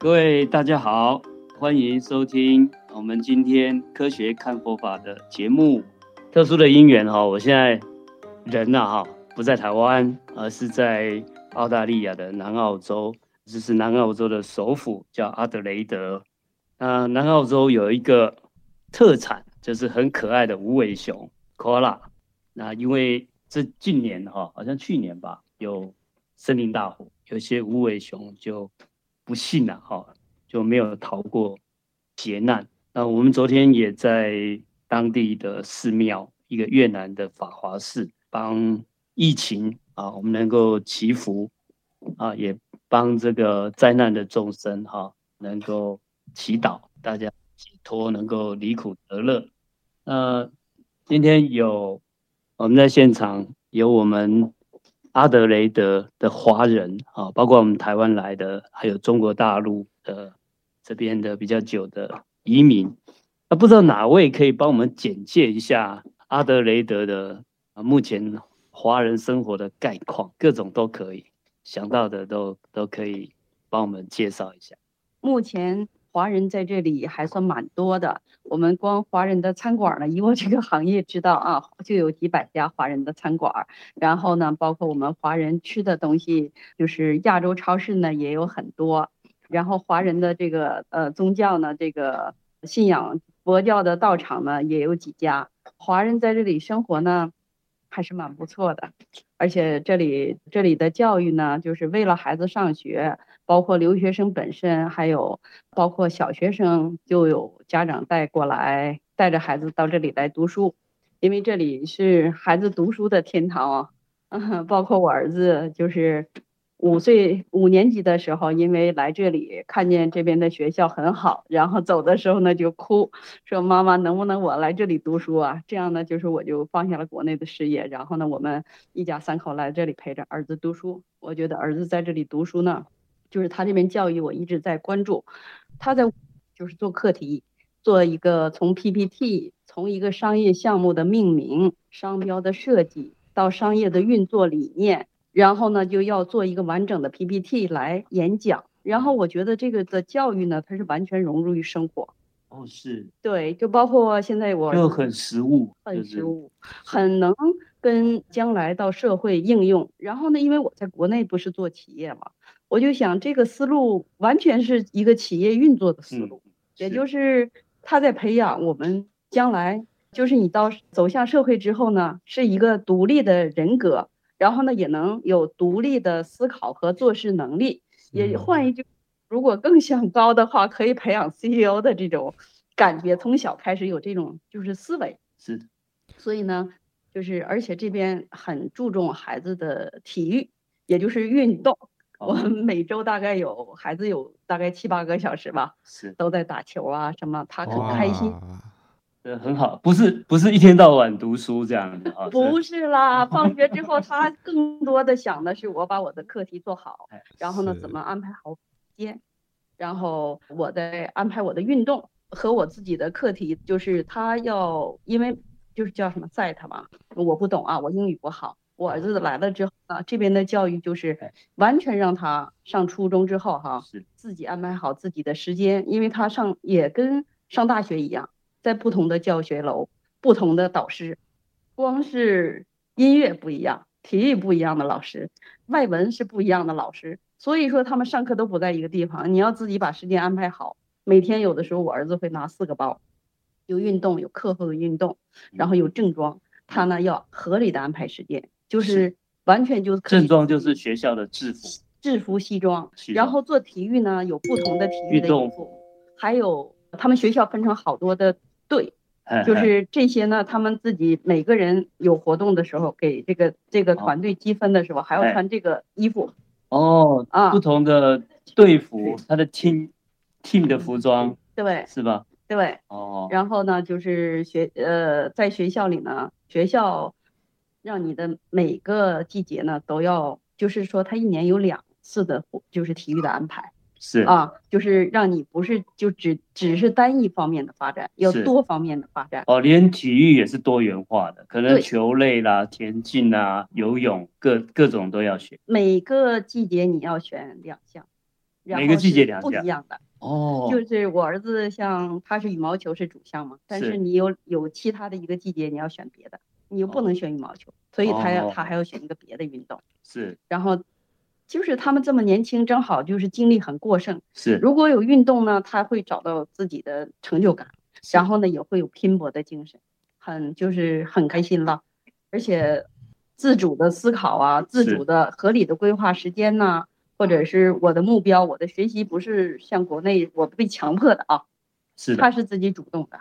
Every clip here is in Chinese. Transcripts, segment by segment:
各位大家好，欢迎收听我们今天科学看佛法的节目。特殊的因缘哈，我现在人呐哈不在台湾，而是在澳大利亚的南澳洲，这是南澳洲的首府叫阿德雷德。那南澳洲有一个特产，就是很可爱的无尾熊 Koala。那因为这近年哈，好像去年吧，有森林大火，有些无尾熊就。不幸了哈，就没有逃过劫难。那我们昨天也在当地的寺庙，一个越南的法华寺，帮疫情啊，我们能够祈福啊，也帮这个灾难的众生哈，能够祈祷，大家解脱，能够离苦得乐。那今天有我们在现场有我们。阿德雷德的华人啊，包括我们台湾来的，还有中国大陆的这边的比较久的移民，那不知道哪位可以帮我们简介一下阿德雷德的啊目前华人生活的概况，各种都可以想到的都都可以帮我们介绍一下。目前。华人在这里还算蛮多的。我们光华人的餐馆呢，以我这个行业知道啊，就有几百家华人的餐馆。然后呢，包括我们华人吃的东西，就是亚洲超市呢也有很多。然后华人的这个呃宗教呢，这个信仰佛教的道场呢也有几家。华人在这里生活呢，还是蛮不错的。而且这里这里的教育呢，就是为了孩子上学。包括留学生本身，还有包括小学生，就有家长带过来，带着孩子到这里来读书，因为这里是孩子读书的天堂啊。包括我儿子，就是五岁五年级的时候，因为来这里看见这边的学校很好，然后走的时候呢就哭，说妈妈能不能我来这里读书啊？这样呢，就是我就放下了国内的事业，然后呢，我们一家三口来这里陪着儿子读书。我觉得儿子在这里读书呢。就是他这边教育，我一直在关注。他在就是做课题，做一个从 PPT，从一个商业项目的命名、商标的设计到商业的运作理念，然后呢就要做一个完整的 PPT 来演讲。然后我觉得这个的教育呢，它是完全融入于生活。哦，是。对，就包括现在我就很实务，很实务，很能跟将来到社会应用。然后呢，因为我在国内不是做企业嘛。我就想，这个思路完全是一个企业运作的思路，嗯、也就是他在培养我们将来，就是你到走向社会之后呢，是一个独立的人格，然后呢，也能有独立的思考和做事能力。也换一句，如果更想高的话，可以培养 CEO 的这种感觉，从小开始有这种就是思维。是的，所以呢，就是而且这边很注重孩子的体育，也就是运动。我们每周大概有孩子有大概七八个小时吧，是都在打球啊什么，他很开心，对，很好，不是不是一天到晚读书这样的啊，不是啦，放学之后 他更多的想的是我把我的课题做好，然后呢怎么安排好时间，然后我再安排我的运动和我自己的课题，就是他要因为就是叫什么 set 嘛，我不懂啊，我英语不好。我儿子来了之后呢，这边的教育就是完全让他上初中之后哈，是自己安排好自己的时间，因为他上也跟上大学一样，在不同的教学楼，不同的导师，光是音乐不一样，体育不一样的老师，外文是不一样的老师，所以说他们上课都不在一个地方，你要自己把时间安排好。每天有的时候我儿子会拿四个包，有运动，有课后的运动，然后有正装，他呢要合理的安排时间。就是完全就是正装，就是学校的制服，制服西装。然后做体育呢，有不同的体育的衣服，还有他们学校分成好多的队，就是这些呢，他们自己每个人有活动的时候，给这个这个团队积分的时候，还要穿这个衣服。哦，啊，不同的队服，他的 team team 的服装，对，是吧？对，哦。然后呢，就是学呃，在学校里呢，学校。让你的每个季节呢都要，就是说他一年有两次的，就是体育的安排，是啊，就是让你不是就只只是单一方面的发展，要多方面的发展。哦，连体育也是多元化的，可能球类啦、田径啦、游泳各各种都要学。每个季节你要选两项，每个季节两项不一样的。哦，就是我儿子像他是羽毛球是主项嘛，但是你有有其他的一个季节你要选别的，你又不能选羽毛球，所以他要他还要选一个别的运动。是，然后就是他们这么年轻，正好就是精力很过剩。是，如果有运动呢，他会找到自己的成就感，然后呢也会有拼搏的精神，很就是很开心了，而且自主的思考啊，自主的合理的规划时间呐、啊。或者是我的目标，我的学习不是像国内我被强迫的啊，是，他是自己主动的。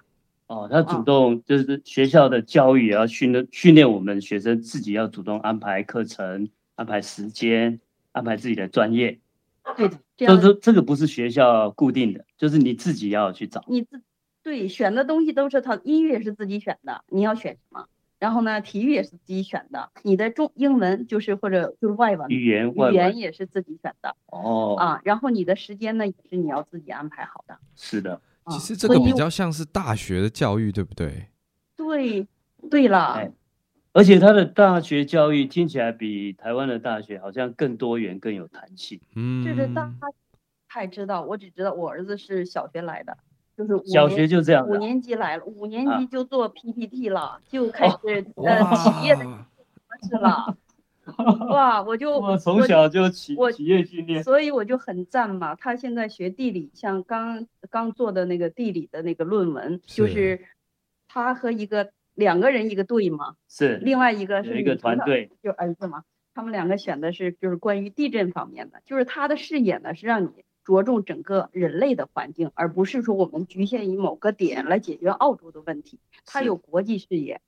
哦，他主动就是学校的教育也要训练训练我们学生自己要主动安排课程、安排时间、安排自己的专业。对的，这这这个不是学校固定的，就是你自己要去找。你自对选的东西都是他，音乐是自己选的，你要选什么？然后呢，体育也是自己选的，你的中英文就是或者就是外文语言，语言也是自己选的哦啊。然后你的时间呢，也是你要自己安排好的。是的，其实这个比较像是大学的教育，对不对？对，对了。哎，而且他的大学教育听起来比台湾的大学好像更多元、更有弹性。嗯，就是大家太知道，我只知道我儿子是小学来的。就是小学就这样，五年级来了，五年级就做 PPT 了，啊、就开始、哦、呃企业的模式了。哇，我就我从小就企我企业训练，所以我就很赞嘛。他现在学地理，像刚刚做的那个地理的那个论文，是就是他和一个两个人一个队嘛，是另外一个是一个团队，就儿子嘛。他们两个选的是就是关于地震方面的，就是他的视野呢是让你。着重整个人类的环境，而不是说我们局限于某个点来解决澳洲的问题。他有国际视野，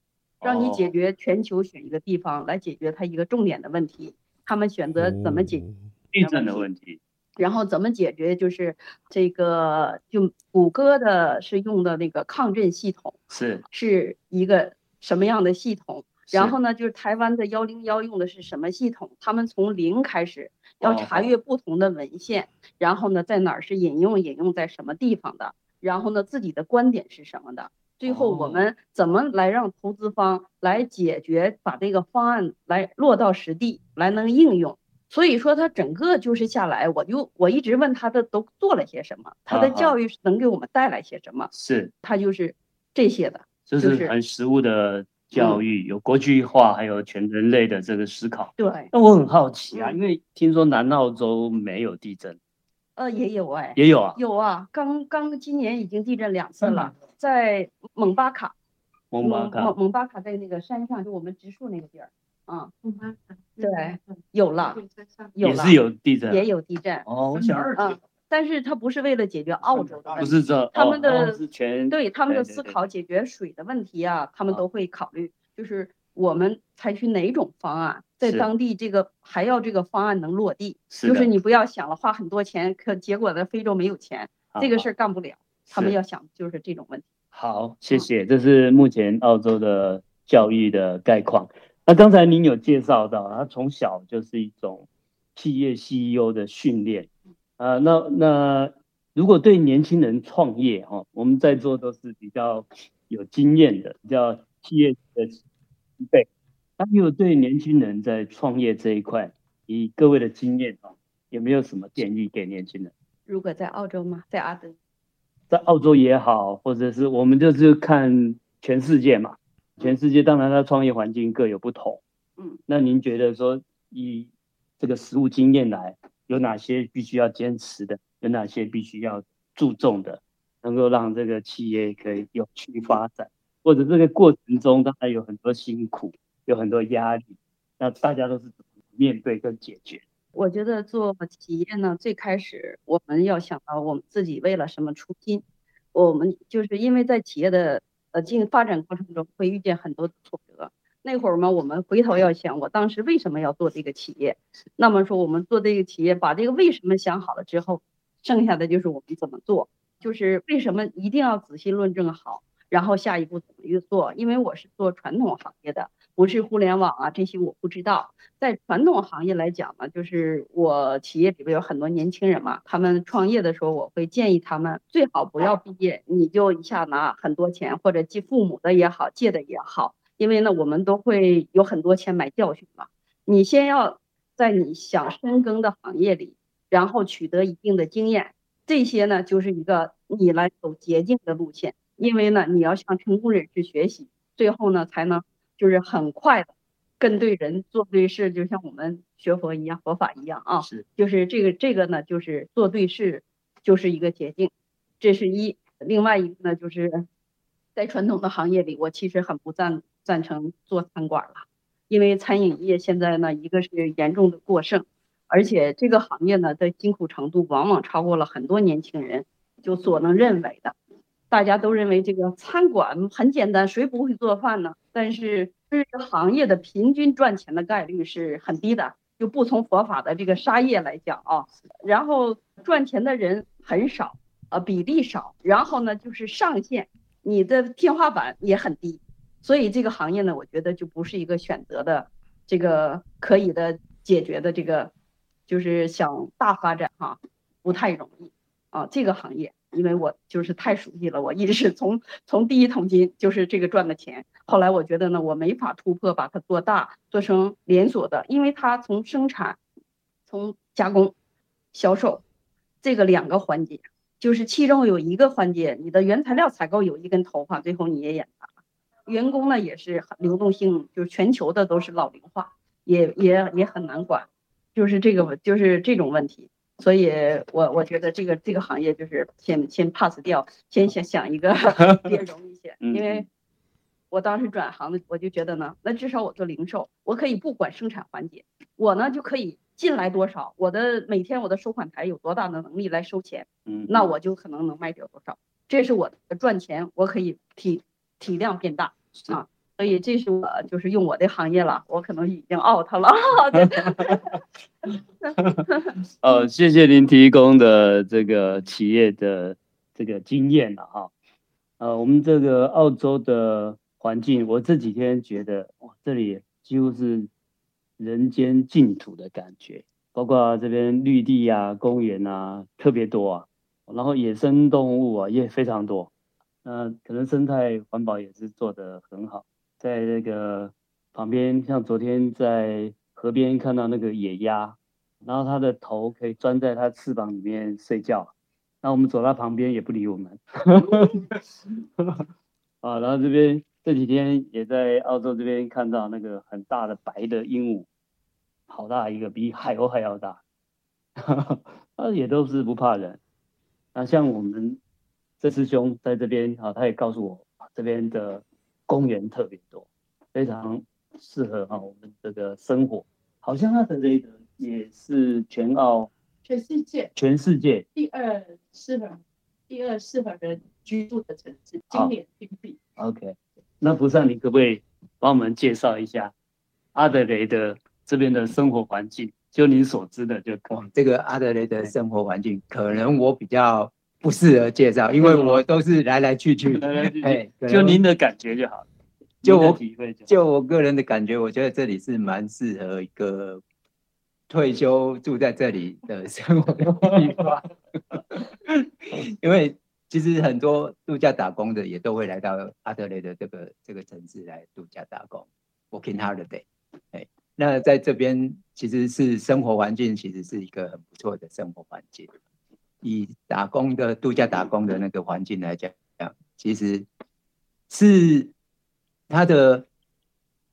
让你解决全球选一个地方来解决它一个重点的问题。他们选择怎么解决地震的问题，然后怎么解决就是这个，就谷歌的是用的那个抗震系统，是是一个什么样的系统？然后呢，就是台湾的幺零幺用的是什么系统？他们从零开始。要查阅不同的文献，然后呢，在哪儿是引用，引用在什么地方的，然后呢，自己的观点是什么的，最后我们怎么来让投资方来解决，把这个方案来落到实地，来能应用。所以说，他整个就是下来，我就我一直问他的都做了些什么，他的教育能给我们带来些什么？是，他就是这些的，就是很实物的。教育有国际化，还有全人类的这个思考。对，那我很好奇啊，因为听说南澳洲没有地震。呃，也有哎，也有啊，有啊，刚刚今年已经地震两次了，在蒙巴卡。蒙巴卡。蒙蒙巴卡在那个山上，就我们植树那个地儿。啊，蒙巴卡。对，有了，有了。也是有地震。也有地震。哦，我想啊，但是它不是为了解决澳洲的问题，不是这，他们的是全对他们的思考解决水的问题啊，他们都会考虑，就是我们采取哪种方案，在当地这个还要这个方案能落地，就是你不要想了花很多钱，可结果在非洲没有钱，这个事儿干不了。他们要想就是这种问题。好，谢谢，这是目前澳洲的教育的概况。那刚才您有介绍到，他从小就是一种企业 CEO 的训练。啊、呃，那那如果对年轻人创业哈，我们在座都是比较有经验的，比较企业的前辈。那如果对年轻人在创业这一块，以各位的经验啊，有没有什么建议给年轻人？如果在澳洲吗？在阿德，在澳洲也好，或者是我们就是看全世界嘛，全世界当然它创业环境各有不同。嗯，那您觉得说以这个实务经验来？有哪些必须要坚持的？有哪些必须要注重的？能够让这个企业可以有序发展，或者这个过程中当然有很多辛苦，有很多压力，那大家都是怎么面对跟解决？我觉得做企业呢，最开始我们要想到我们自己为了什么初心。我们就是因为在企业的呃进发展过程中会遇见很多挫折。那会儿嘛，我们回头要想，我当时为什么要做这个企业？那么说，我们做这个企业，把这个为什么想好了之后，剩下的就是我们怎么做，就是为什么一定要仔细论证好，然后下一步怎么去做。因为我是做传统行业的，不是互联网啊这些我不知道。在传统行业来讲呢，就是我企业里边有很多年轻人嘛，他们创业的时候，我会建议他们最好不要毕业，你就一下拿很多钱，或者借父母的也好，借的也好。因为呢，我们都会有很多钱买教训嘛。你先要在你想深耕的行业里然后取得一定的经验，这些呢就是一个你来走捷径的路线，因为呢你要向成功人士学习，最后呢才能就是很快的跟对人做对事，就像我们学佛一样，佛法一样啊，是，就是这个这个呢就是做对事就是一个捷径，这是一。另外一个呢就是在传统的行业里，我其实很不赞赞成做餐馆了，因为餐饮业现在呢一个是严重的过剩。而且这个行业呢的辛苦程度往往超过了很多年轻人就所能认为的。大家都认为这个餐馆很简单，谁不会做饭呢？但是这个行业的平均赚钱的概率是很低的，就不从佛法的这个杀业来讲啊。然后赚钱的人很少，呃，比例少。然后呢，就是上限，你的天花板也很低。所以这个行业呢，我觉得就不是一个选择的这个可以的解决的这个。就是想大发展哈，不太容易啊。这个行业，因为我就是太熟悉了，我一直是从从第一桶金就是这个赚的钱。后来我觉得呢，我没法突破，把它做大，做成连锁的，因为它从生产、从加工、销售这个两个环节，就是其中有一个环节，你的原材料采购有一根头发，最后你也演了。员工呢也是流动性，就是全球的都是老龄化，也也也很难管。就是这个，就是这种问题，所以我我觉得这个这个行业就是先先 pass 掉，先想想一个 别容易一些，因为我当时转行的，我就觉得呢，那至少我做零售，我可以不管生产环节，我呢就可以进来多少，我的每天我的收款台有多大的能力来收钱，嗯，那我就可能能卖掉多少，这是我的赚钱，我可以体体量变大啊。所以这是我就是用我的行业了，我可能已经 out 了。哦，谢谢您提供的这个企业的这个经验了哈。呃，我们这个澳洲的环境，我这几天觉得哇，这里几乎是人间净土的感觉，包括这边绿地啊、公园啊特别多啊，然后野生动物啊也非常多。呃，可能生态环保也是做得很好。在那个旁边，像昨天在河边看到那个野鸭，然后它的头可以钻在它翅膀里面睡觉，那我们走到旁边也不理我们。啊，然后这边这几天也在澳洲这边看到那个很大的白的鹦鹉，好大一个，比海鸥还要大，它也都是不怕人。那像我们这师兄在这边啊，他也告诉我这边的。公园特别多，非常适合哈我们这个生活。好像阿德雷德也是全澳、全世界、全世界第二适合、第二适合人居住的城市，今年评比。OK，那菩萨，你可不可以帮我们介绍一下阿德雷的这边的生活环境？就您所知的就可以。这个阿德雷的生活环境，可能我比较。不适合介绍，因为我都是来来去去，来来去去，就您的感觉就好。就我体会，就我个人的感觉，我觉得这里是蛮适合一个退休住在这里的生活的地方。因为其实很多度假打工的也都会来到阿德雷的这个这个城市来度假打工，working holiday。哎，那在这边其实是生活环境，其实是一个很不错的生活环境。以打工的度假打工的那个环境来讲，其实是他的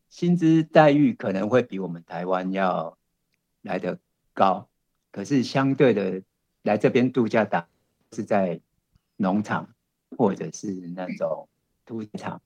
薪资待遇可能会比我们台湾要来的高，可是相对的来这边度假打是在农场或者是那种屠场。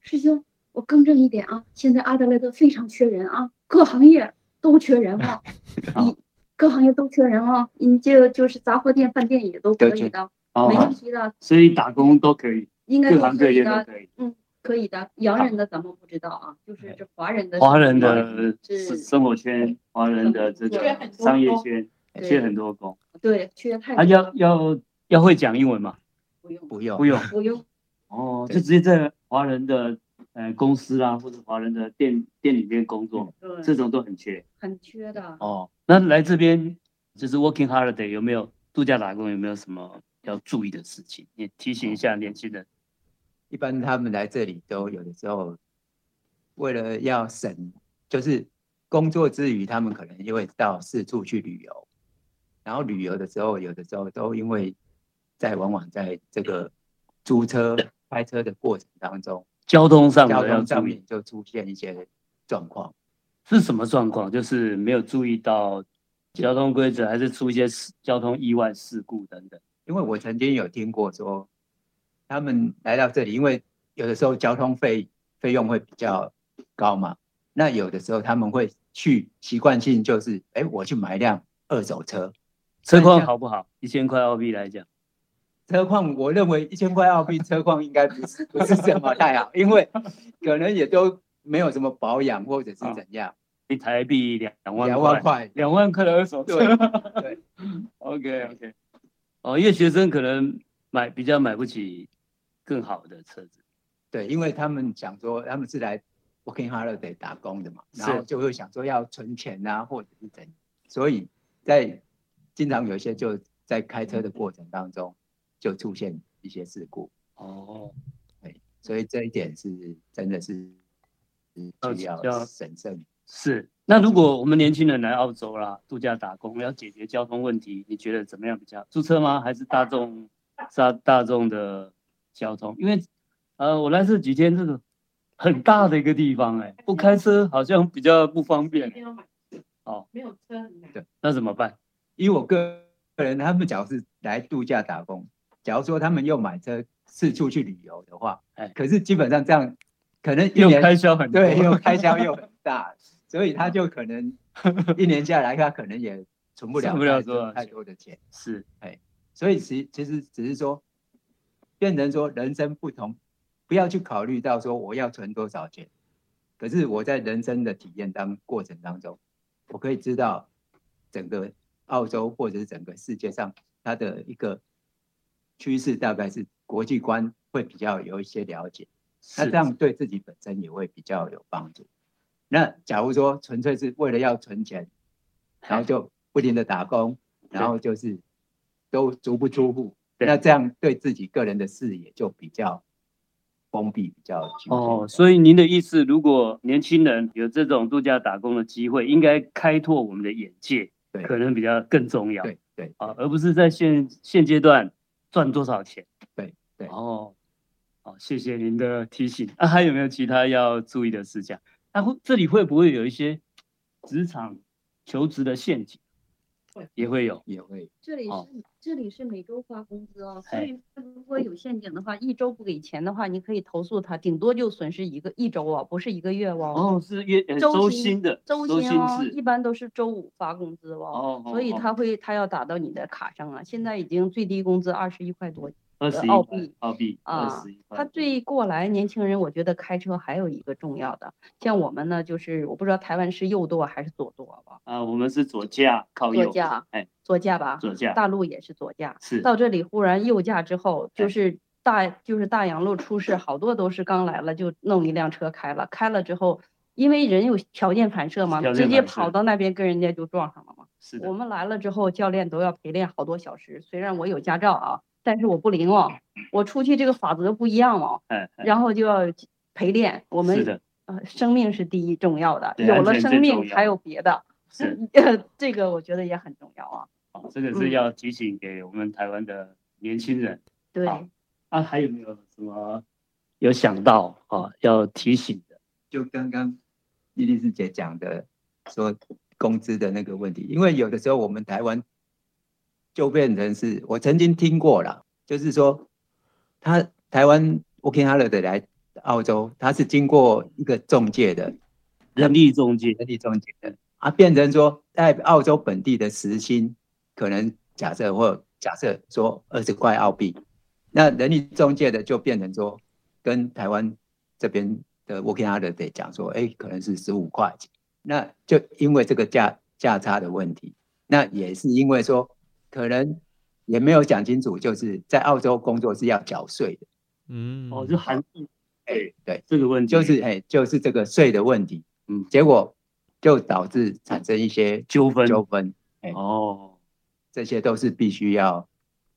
师兄，我更正一点啊，现在阿德莱德非常缺人啊，各行业都缺人啊。你。各行业都缺人啊，你这个就是杂货店、饭店也都可以的，哦、没问题的。所以打工都可以，应该各行各业都。可以嗯，可以的。洋人的咱们不知道啊，就是这华人的。华人的生活圈，华人的这个商业圈缺很多工。对，缺太多。啊，要要要会讲英文吗？不用，不用，不用，不用。哦，就直接在华人的。呃，公司啊，或者华人的店店里面工作，对，这种都很缺，很缺的。哦，那来这边就是 working holiday，有没有度假打工？有没有什么要注意的事情？你提醒一下年轻人。一般他们来这里都有的时候，为了要省，就是工作之余，他们可能就会到四处去旅游。然后旅游的时候，有的时候都因为在往往在这个租车、开车的过程当中，交通上交通上面就出现一些状况。是什么状况？就是没有注意到交通规则，还是出一些交通意外事故等等？因为我曾经有听过说，他们来到这里，因为有的时候交通费费用会比较高嘛，那有的时候他们会去习惯性就是，哎，我去买一辆二手车，车况好不好？一千块澳币来讲，车况我认为一千块澳币车况应该不是不是这么太好，因为可能也都没有什么保养或者是怎样。一台币两两万两万块，两万块的二手车。对，对，OK OK。哦，因为学生可能买比较买不起更好的车子。对，因为他们想说他们是来 working holiday 打工的嘛，然后就会想说要存钱啊，或者是怎样，所以在经常有一些就在开车的过程当中就出现一些事故。哦，对，所以这一点是真的是需要审慎。是，那如果我们年轻人来澳洲啦，度假打工，要解决交通问题，你觉得怎么样比较？租车吗？还是大众？大大众的交通？因为，呃，我来这几天，这个很大的一个地方，哎，不开车好像比较不方便。哦，没有车，对，那怎么办？以我个人，他们假如是来度假打工，假如说他们又买车四处去旅游的话，哎，可是基本上这样，可能又开销很多，对，又开销又很大。所以他就可能 一年下来，他可能也存不了太多太多的钱。是，哎，所以其其实只是说，变成说人生不同，不要去考虑到说我要存多少钱。可是我在人生的体验当过程当中，我可以知道整个澳洲或者是整个世界上它的一个趋势，大概是国际观会比较有一些了解。那这样对自己本身也会比较有帮助。那假如说纯粹是为了要存钱，然后就不停的打工，然后就是都足不出户，那这样对自己个人的视野就比较封闭，比较哦。所以您的意思，如果年轻人有这种度假打工的机会，应该开拓我们的眼界，对，可能比较更重要。对对啊，而不是在现现阶段赚多少钱。对对哦，好，谢谢您的提醒。啊，还有没有其他要注意的事项？那会这里会不会有一些职场求职的陷阱？会，也会有，也会。这里是、哦、这里是每周发工资哦，所以如果有陷阱的话，一周不给钱的话，你可以投诉他，顶多就损失一个一周啊，不是一个月哦。哦，是月周薪的，周薪哦，一般都是周五发工资哦。哦。所以他会他要打到你的卡上啊，现在已经最低工资二十一块多。二十澳币，澳币啊，他对过来年轻人，我觉得开车还有一个重要的，像我们呢，就是我不知道台湾是右舵还是左舵吧？啊，我们是左驾，靠右。左驾，哎，左驾吧。左驾。大陆也是左驾。是。到这里忽然右驾之后，就是大就是大洋路出事，好多都是刚来了就弄一辆车开了，开了之后，因为人有条件反射嘛，直接跑到那边跟人家就撞上了嘛。是的。我们来了之后，教练都要陪练好多小时，虽然我有驾照啊。但是我不灵哦，我出去这个法则不一样哦，然后就要陪练。我们呃，生命是第一重要的，有了生命还有别的，是 这个我觉得也很重要啊。哦，这个是要提醒给我们台湾的年轻人。对。啊，还有没有什么有想到啊要提醒的？就刚刚莉莉丝姐讲的，说工资的那个问题，因为有的时候我们台湾。就变成是我曾经听过了，就是说，他台湾 working holiday 来澳洲，他是经过一个中介的，人力中介，人力中介的啊，变成说在澳洲本地的时薪，可能假设或假设说二十块澳币，那人力中介的就变成说跟台湾这边的 working holiday 讲说，哎，可能是十五块钱，那就因为这个价价差的问题，那也是因为说。可能也没有讲清楚，就是在澳洲工作是要缴税的。嗯，哦，就含税。哎，对，这个问题就是哎，就是这个税的问题。嗯，结果就导致产生一些纠纷。纠纷。哎哦，这些都是必须要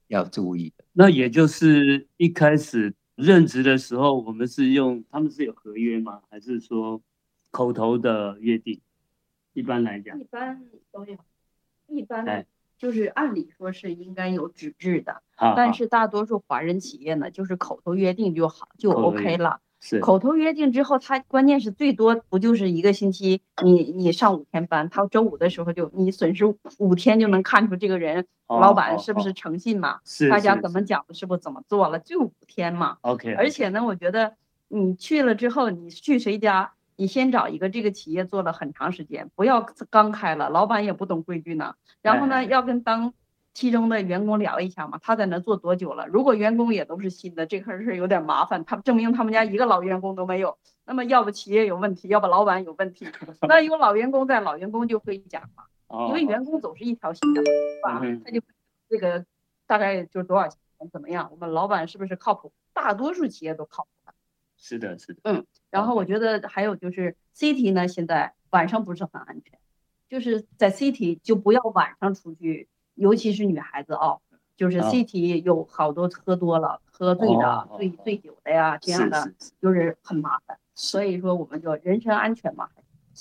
要注意的。那也就是一开始任职的时候，我们是用他们是有合约吗？还是说口头的约定？一般来讲，一般都有。一般。就是按理说是应该有纸质的，啊、但是大多数华人企业呢，就是口头约定就好，就 OK 了。是口头约定之后，他关键是最多不就是一个星期你，你你上五天班，他周五的时候就你损失五天就能看出这个人、哦、老板是不是诚信嘛？是、哦，大家怎么讲的，是不是怎么做了，就五天嘛。OK。而且呢，我觉得你去了之后，你去谁家，你先找一个这个企业做了很长时间，不要刚开了，老板也不懂规矩呢。然后呢，哎、要跟当。其中的员工聊一下嘛，他在那做多久了？如果员工也都是新的，这块是有点麻烦。他证明他们家一个老员工都没有，那么要不企业有问题，要不老板有问题。那有老员工在，老员工就会讲嘛，因为员工总是一条心的，是吧？他就这个大概就是多少钱，怎么样？我们老板是不是靠谱？大多数企业都靠谱。是的，是的。嗯，然后我觉得还有就是 City 呢，现在晚上不是很安全，就是在 City 就不要晚上出去。尤其是女孩子哦，就是 City 有好多喝多了、喝醉的、醉醉酒的呀，这样的就是很麻烦。所以说，我们就人身安全嘛，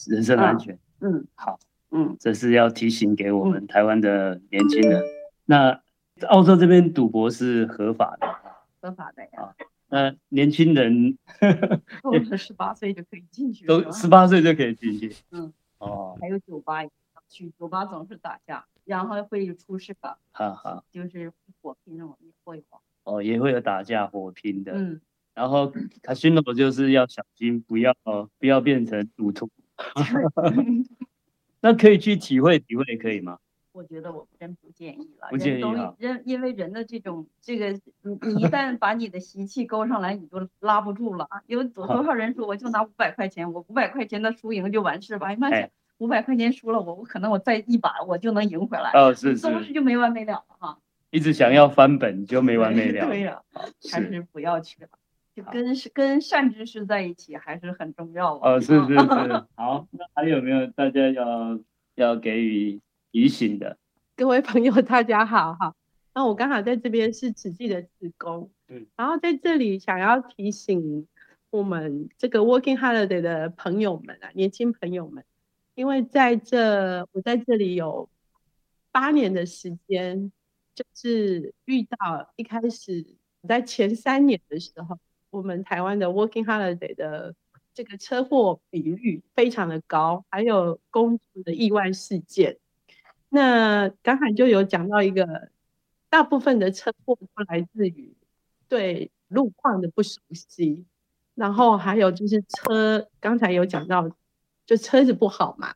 人身安全。嗯，好，嗯，这是要提醒给我们台湾的年轻人。那澳洲这边赌博是合法的，合法的呀。那年轻人，都是十八岁就可以进去，都十八岁就可以进去。嗯，哦，还有酒吧，去酒吧总是打架。然后会出事的，哈哈，就是火拼那种也会有，哦，也会有打架火拼的，嗯，然后 casino 就是要小心，不要不要变成赌徒 那可以去体会体会可以吗？我觉得我真不建议了，不建议啊，人因为人的这种这个，你你一旦把你的习气勾上来，你就拉不住了啊。有多多少人说我就拿五百块钱，我五百块钱的输赢就完事吧？哎妈呀！五百块钱输了，我我可能我再一把我就能赢回来。哦，是是，总是就没完没了了哈。一直想要翻本就没完没了。对呀，还是不要去了，就跟跟善知识在一起还是很重要。哦，是是是。好，那还有没有大家要要给予提醒的？各位朋友，大家好哈。那我刚好在这边是慈济的职工，嗯，然后在这里想要提醒我们这个 Working Holiday 的朋友们啊，年轻朋友们。因为在这，我在这里有八年的时间，就是遇到一开始在前三年的时候，我们台湾的 Working Holiday 的这个车祸比率非常的高，还有工作的意外事件。那刚才就有讲到一个，大部分的车祸都来自于对路况的不熟悉，然后还有就是车，刚才有讲到。就车子不好嘛，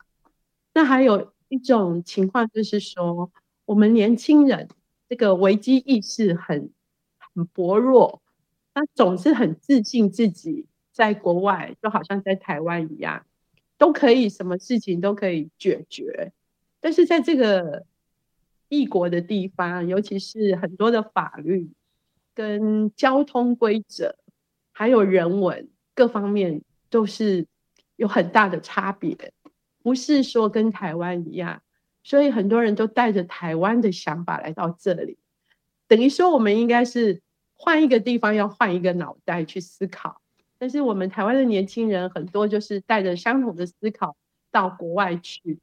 那还有一种情况就是说，我们年轻人这个危机意识很很薄弱，他总是很自信自己在国外就好像在台湾一样，都可以什么事情都可以解决，但是在这个异国的地方，尤其是很多的法律跟交通规则，还有人文各方面都是。有很大的差别，不是说跟台湾一样，所以很多人都带着台湾的想法来到这里，等于说我们应该是换一个地方，要换一个脑袋去思考。但是我们台湾的年轻人很多就是带着相同的思考到国外去，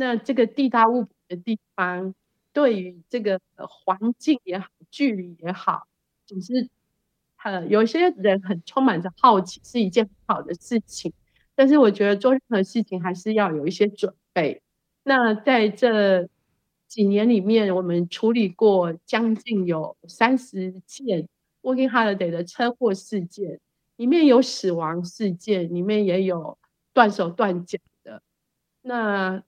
那这个地大物博的地方，对于这个环境也好，距离也好，总是呃有些人很充满着好奇，是一件很好的事情。但是我觉得做任何事情还是要有一些准备。那在这几年里面，我们处理过将近有三十件 Working Holiday 的车祸事件，里面有死亡事件，里面也有断手断脚的。那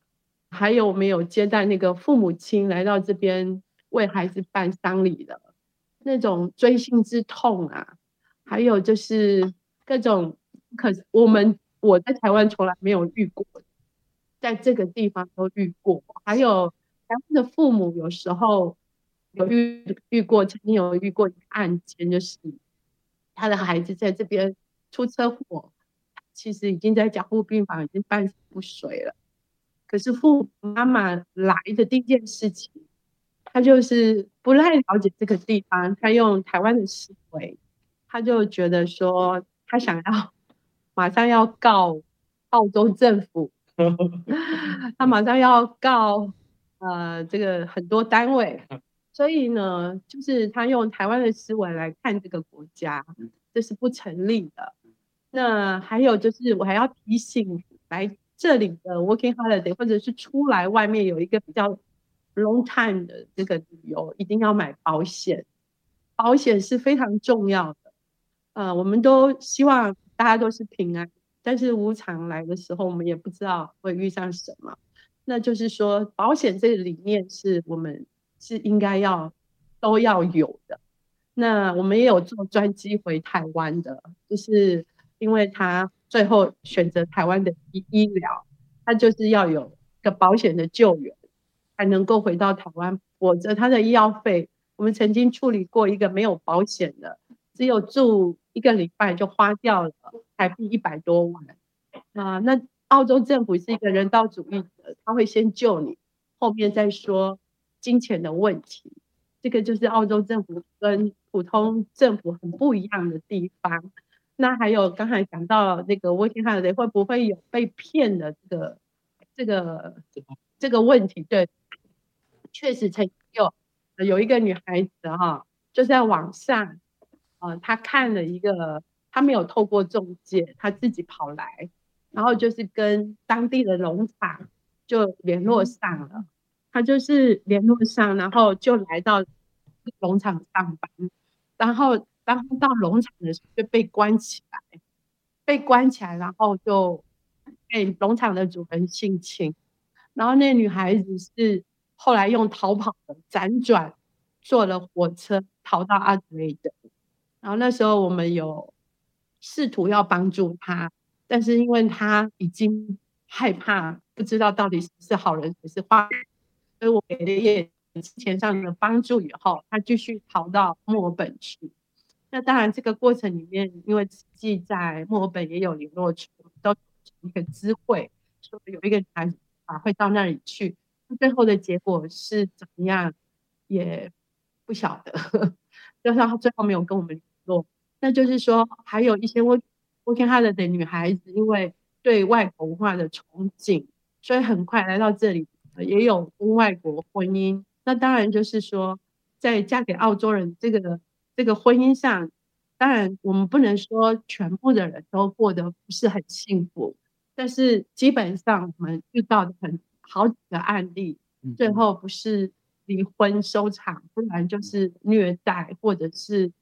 还有没有接待那个父母亲来到这边为孩子办丧礼的那种锥心之痛啊？还有就是各种，可我们。我在台湾从来没有遇过，在这个地方都遇过。还有台湾的父母有时候有遇遇过，曾经有遇过一个案件，就是他的孩子在这边出车祸，其实已经在加护病房，已经半死不遂了。可是父母妈妈来的第一件事情，他就是不太了解这个地方，他用台湾的思维，他就觉得说他想要。马上要告澳洲政府，他马上要告呃，这个很多单位，所以呢，就是他用台湾的思维来看这个国家，这是不成立的。那还有就是，我还要提醒来这里的 working holiday，或者是出来外面有一个比较 long time 的这个旅游，一定要买保险。保险是非常重要的。呃，我们都希望大家都是平安，但是无常来的时候，我们也不知道会遇上什么。那就是说，保险这个理念是我们是应该要都要有的。那我们也有坐专机回台湾的，就是。因为他最后选择台湾的医医疗，他就是要有一个保险的救援，才能够回到台湾。否则他的医药费，我们曾经处理过一个没有保险的，只有住一个礼拜就花掉了台币一百多万。啊，那澳洲政府是一个人道主义者，他会先救你，后面再说金钱的问题。这个就是澳洲政府跟普通政府很不一样的地方。那还有刚才讲到那个 working holiday 会不会有被骗的这个这个这个问题？对，确实曾经有有一个女孩子哈，就在网上，呃，她看了一个，她没有透过中介，她自己跑来，然后就是跟当地的农场就联络上了，她就是联络上，然后就来到农场上班，然后。当到农场的时候就被关起来，被关起来，然后就被农场的主人性侵，然后那女孩子是后来用逃跑的辗转坐了火车逃到阿德雷德，然后那时候我们有试图要帮助她，但是因为她已经害怕，不知道到底是好人还是坏人，所以我给了一点钱上的帮助以后，她继续逃到墨尔本去。那当然，这个过程里面，因为慈济在墨尔本也有联络处，都有一个知会，说有一个孩啊会到那里去。那最后的结果是怎么样，也不晓得，就是他最后没有跟我们联络。那就是说，还有一些 working holiday 的女孩子，因为对外国文化的憧憬，所以很快来到这里，也有跟外国婚姻。那当然就是说，在嫁给澳洲人这个。这个婚姻上，当然我们不能说全部的人都过得不是很幸福，但是基本上我们遇到的很好几个案例，最后不是离婚收场，不然就是虐待，或者是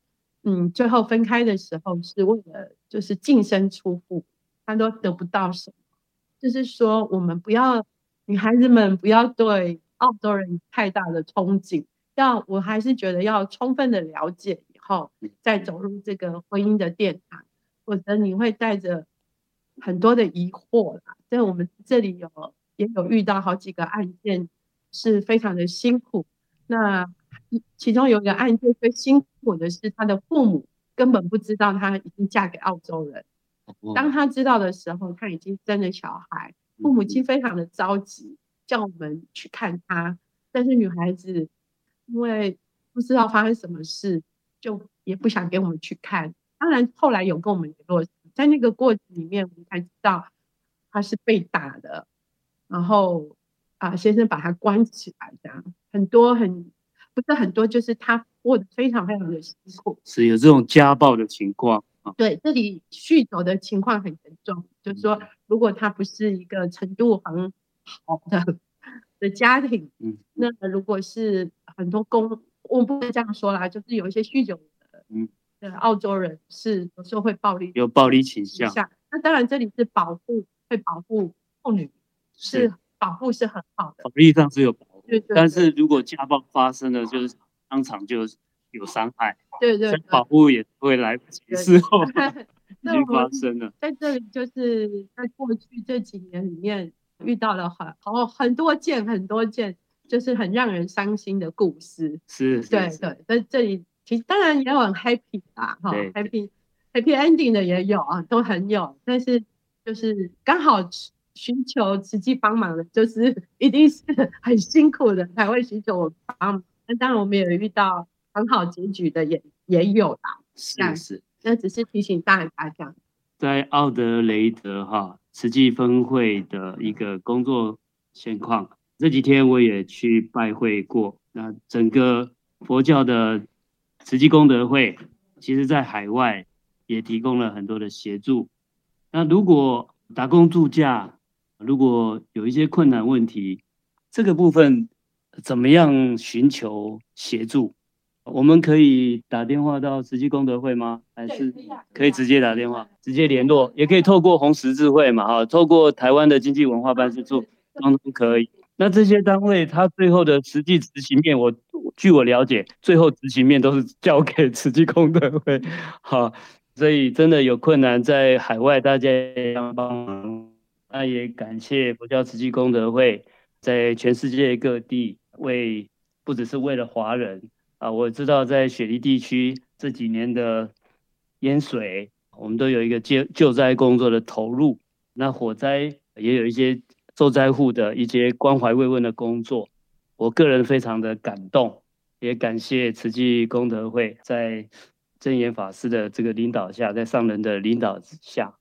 嗯，最后分开的时候是为了就是净身出户，他都得不到什么。就是说，我们不要女孩子们不要对澳洲人太大的憧憬，要我还是觉得要充分的了解。后再走入这个婚姻的殿堂，否则你会带着很多的疑惑啦。在我们这里有也有遇到好几个案件，是非常的辛苦。那其中有一个案件最辛苦的是，他的父母根本不知道他已经嫁给澳洲人。当他知道的时候，他已经生了小孩，父母亲非常的着急，叫我们去看他。但是女孩子因为不知道发生什么事。就也不想给我们去看，当然后来有跟我们联络，在那个过程里面，我们才知道他是被打的，然后啊先生把他关起来，这样很多很不是很多，就是他过得非常非常的辛苦，是有这种家暴的情况啊。对，这里酗酒的情况很严重，就是说如果他不是一个程度很好的 的家庭，嗯，那如果是很多公。我不能这样说啦，就是有一些酗酒的，嗯，的澳洲人是有时候会暴力，有暴力倾向。那当然这里是保护，会保护妇女，是保护是很好的，法律上是有保护。对对。但是如果家暴发生了，就是当场就有伤害。对对。保护也会来不及，事后已经发生了。在这里就是在过去这几年里面遇到了很好很多件很多件。就是很让人伤心的故事，是，对对，在这里其实当然也有很 happy 啦，哈，happy happy ending 的也有啊，都很有，但是就是刚好寻求实际帮忙的，就是一定是很辛苦的才会寻求我帮忙。那当然我们也有遇到很好结局的也也有啦，是是，那只是提醒大家这样。在奥德雷德哈慈济分会的一个工作现况。这几天我也去拜会过。那整个佛教的慈济功德会，其实在海外也提供了很多的协助。那如果打工度假，如果有一些困难问题，这个部分怎么样寻求协助？我们可以打电话到慈济功德会吗？还是可以直接打电话，直接联络，也可以透过红十字会嘛，哈，透过台湾的经济文化办事处，当中可以。那这些单位，他最后的实际执行面，我据我了解，最后执行面都是交给慈济功德会，好，所以真的有困难在海外，大家也要帮忙。那也感谢佛教慈济功德会，在全世界各地为，不只是为了华人。啊，我知道在雪梨地区这几年的淹水，我们都有一个救救灾工作的投入。那火灾也有一些受灾户的一些关怀慰问的工作，我个人非常的感动，也感谢慈济功德会在证严法师的这个领导下，在上人的领导之下，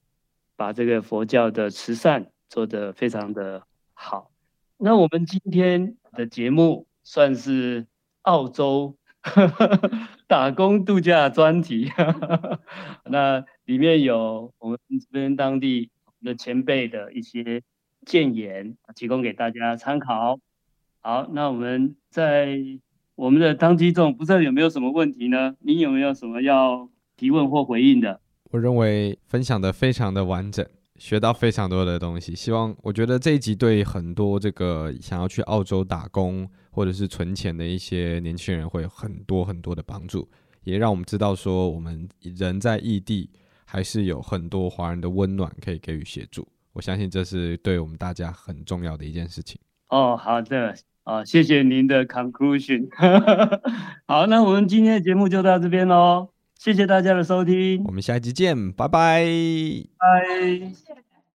把这个佛教的慈善做得非常的好。那我们今天的节目算是澳洲。打工度假专题，那里面有我们这边当地的前辈的一些建言，提供给大家参考。好，那我们在我们的当机中，不知道有没有什么问题呢？你有没有什么要提问或回应的？我认为分享的非常的完整，学到非常多的东西。希望我觉得这一集对很多这个想要去澳洲打工。或者是存钱的一些年轻人会有很多很多的帮助，也让我们知道说，我们人在异地还是有很多华人的温暖可以给予协助。我相信这是对我们大家很重要的一件事情。哦，好的，啊，谢谢您的 conclusion。好，那我们今天的节目就到这边喽，谢谢大家的收听，我们下一集见，拜拜，拜。